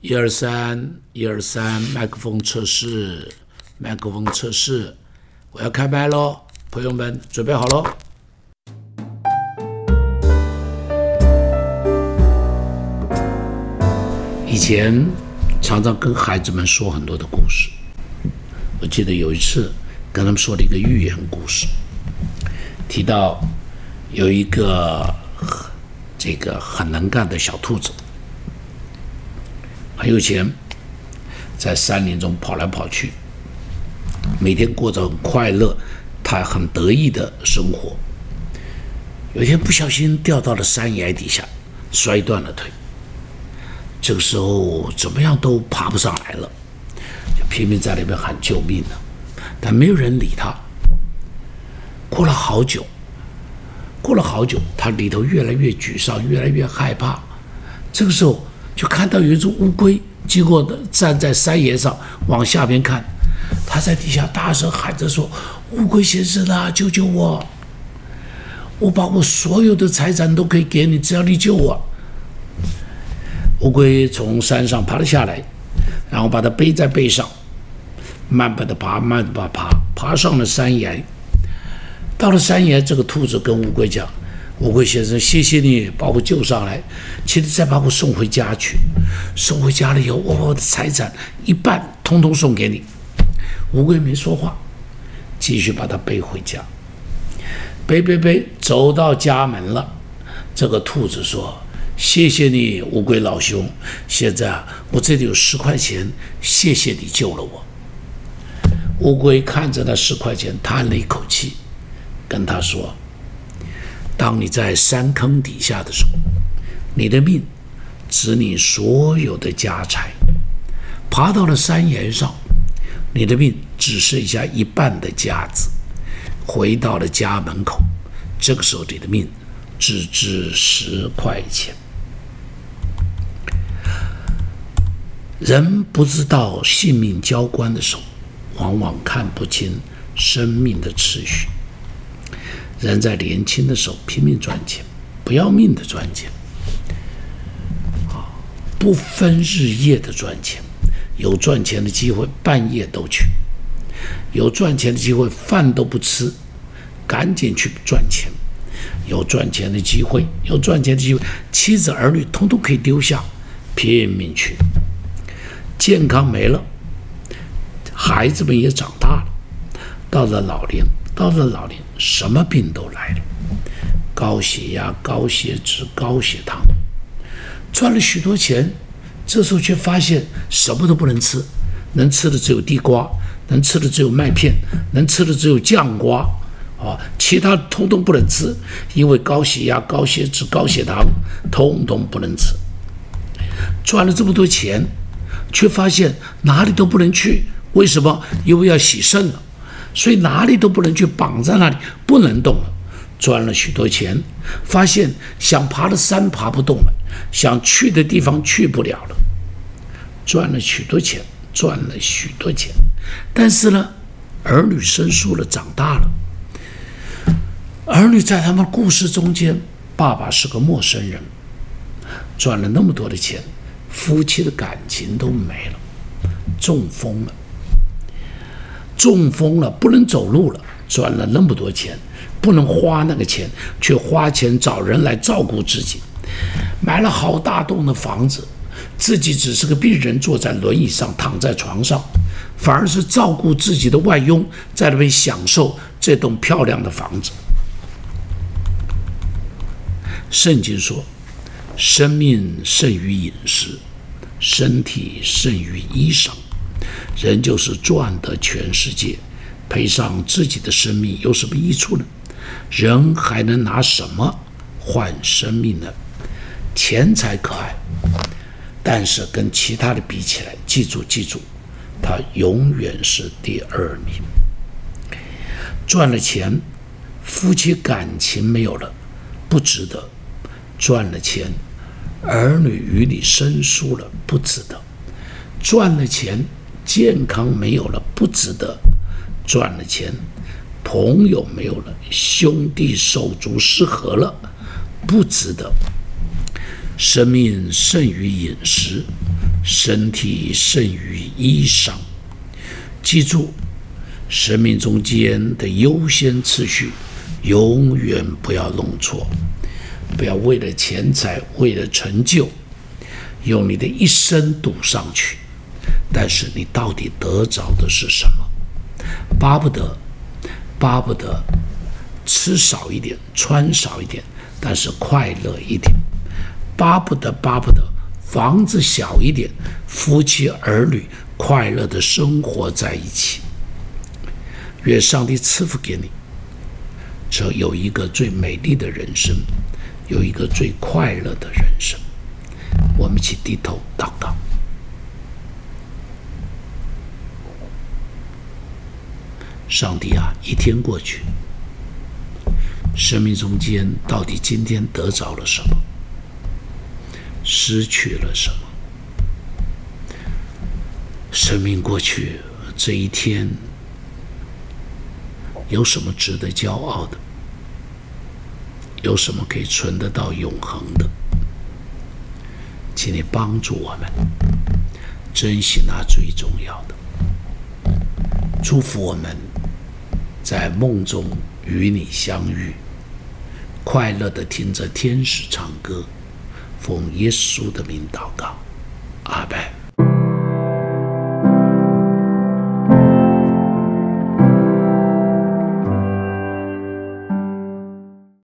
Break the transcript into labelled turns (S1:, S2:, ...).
S1: 一二三，一二三，麦克风测试，麦克风测试，我要开麦喽，朋友们准备好喽。以前常常跟孩子们说很多的故事，我记得有一次跟他们说了一个寓言故事，提到有一个这个很能干的小兔子，很有钱，在山林中跑来跑去，每天过着很快乐、他很得意的生活。有一天不小心掉到了山崖底下，摔断了腿。这个时候怎么样都爬不上来了，就拼命在那边喊救命呢，但没有人理他。过了好久，过了好久，他里头越来越沮丧，越来越害怕。这个时候就看到有一只乌龟经过的，站在山岩上往下边看，他在底下大声喊着说：“乌龟先生啊，救救我！我把我所有的财产都可以给你，只要你救我。”乌龟从山上爬了下来，然后把它背在背上，慢慢的爬，慢慢的爬，爬上了山崖。到了山崖，这个兔子跟乌龟讲：“乌龟先生，谢谢你把我救上来，请你再把我送回家去。送回家了以后，我把我的财产一半通通送给你。”乌龟没说话，继续把它背回家。背背背，走到家门了，这个兔子说。谢谢你，乌龟老兄。现在啊，我这里有十块钱，谢谢你救了我。乌龟看着那十块钱，叹了一口气，跟他说：“当你在山坑底下的时候，你的命指你所有的家财；爬到了山岩上，你的命只剩下一半的家子；回到了家门口，这个时候你的命只值十块钱。”人不知道性命交关的时候，往往看不清生命的次序。人在年轻的时候拼命赚钱，不要命的赚钱，啊，不分日夜的赚钱。有赚钱的机会，半夜都去；有赚钱的机会，饭都不吃，赶紧去赚钱。有赚钱的机会，有赚钱的机会，妻子儿女通通可以丢下，拼命去。健康没了，孩子们也长大了，到了老年，到了老年，什么病都来了，高血压、高血脂、高血糖，赚了许多钱，这时候却发现什么都不能吃，能吃的只有地瓜，能吃的只有麦片，能吃的只有酱瓜，啊，其他通通不能吃，因为高血压、高血脂、高血糖，通通不能吃。赚了这么多钱。却发现哪里都不能去，为什么？因为要洗肾了，所以哪里都不能去，绑在那里不能动了。赚了许多钱，发现想爬的山爬不动了，想去的地方去不了了。赚了许多钱，赚了许多钱，但是呢，儿女生疏了，长大了。儿女在他们故事中间，爸爸是个陌生人，赚了那么多的钱。夫妻的感情都没了，中风了，中风了，不能走路了，赚了那么多钱，不能花那个钱，却花钱找人来照顾自己，买了好大栋的房子，自己只是个病人，坐在轮椅上，躺在床上，反而是照顾自己的外佣，在那边享受这栋漂亮的房子。圣经说。生命胜于饮食，身体胜于衣裳。人就是赚得全世界，赔上自己的生命有什么益处呢？人还能拿什么换生命呢？钱财可爱，但是跟其他的比起来，记住记住，它永远是第二名。赚了钱，夫妻感情没有了，不值得；赚了钱。儿女与你生疏了，不值得；赚了钱，健康没有了，不值得；赚了钱，朋友没有了，兄弟手足失和了，不值得。生命胜于饮食，身体胜于衣裳。记住，生命中间的优先次序，永远不要弄错。不要为了钱财，为了成就，用你的一生赌上去。但是你到底得着的是什么？巴不得，巴不得吃少一点，穿少一点，但是快乐一点；巴不得，巴不得房子小一点，夫妻儿女快乐的生活在一起。愿上帝赐福给你，这有一个最美丽的人生。有一个最快乐的人生，我们一起低头祷告。上帝啊，一天过去，生命中间到底今天得着了什么？失去了什么？生命过去这一天，有什么值得骄傲的？有什么可以存得到永恒的？请你帮助我们珍惜那最重要的，祝福我们在梦中与你相遇，快乐的听着天使唱歌，奉耶稣的名祷告，阿门。